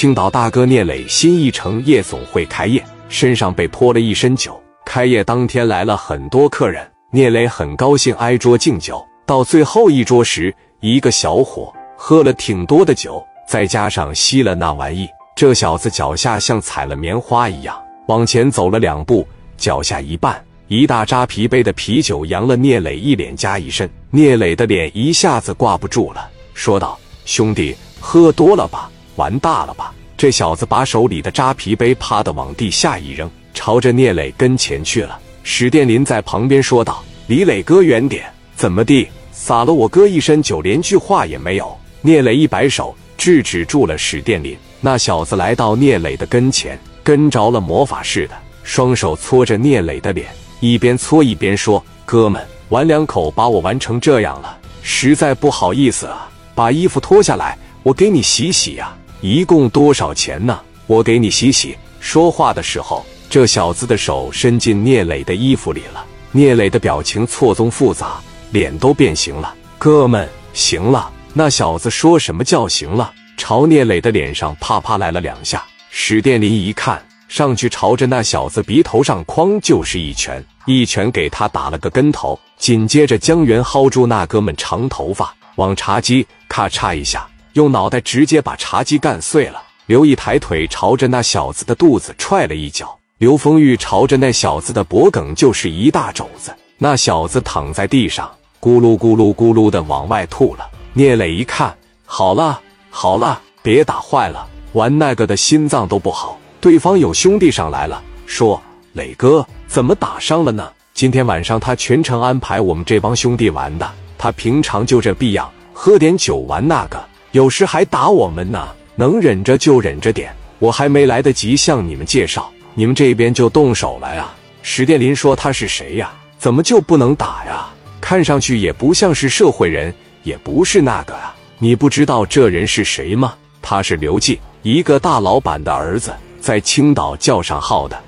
青岛大哥聂磊新一城夜总会开业，身上被泼了一身酒。开业当天来了很多客人，聂磊很高兴挨桌敬酒。到最后一桌时，一个小伙喝了挺多的酒，再加上吸了那玩意，这小子脚下像踩了棉花一样，往前走了两步，脚下一绊，一大扎啤杯的啤酒扬了聂磊一脸加一身。聂磊的脸一下子挂不住了，说道：“兄弟，喝多了吧？”玩大了吧！这小子把手里的扎啤杯啪的往地下一扔，朝着聂磊跟前去了。史殿林在旁边说道：“李磊哥远点，怎么地？洒了我哥一身酒，连句话也没有。”聂磊一摆手，制止住了史殿林。那小子来到聂磊的跟前，跟着了魔法似的，双手搓着聂磊的脸，一边搓一边说：“哥们，玩两口把我玩成这样了，实在不好意思啊！把衣服脱下来，我给你洗洗呀。”一共多少钱呢？我给你洗洗。说话的时候，这小子的手伸进聂磊的衣服里了。聂磊的表情错综复杂，脸都变形了。哥们，行了。那小子说什么叫行了？朝聂磊的脸上啪啪来了两下。史殿林一看，上去朝着那小子鼻头上哐就是一拳，一拳给他打了个跟头。紧接着，江源薅住那哥们长头发，往茶几咔嚓一下。用脑袋直接把茶几干碎了。刘毅抬腿朝着那小子的肚子踹了一脚，刘丰玉朝着那小子的脖梗就是一大肘子。那小子躺在地上，咕噜咕噜咕噜的往外吐了。聂磊一看，好了好了，别打坏了，玩那个的心脏都不好。对方有兄弟上来了，说：“磊哥怎么打伤了呢？今天晚上他全程安排我们这帮兄弟玩的，他平常就这逼样，喝点酒玩那个。”有时还打我们呢，能忍着就忍着点。我还没来得及向你们介绍，你们这边就动手了呀？史殿林说：“他是谁呀？怎么就不能打呀？看上去也不像是社会人，也不是那个啊。你不知道这人是谁吗？他是刘进，一个大老板的儿子，在青岛叫上号的。”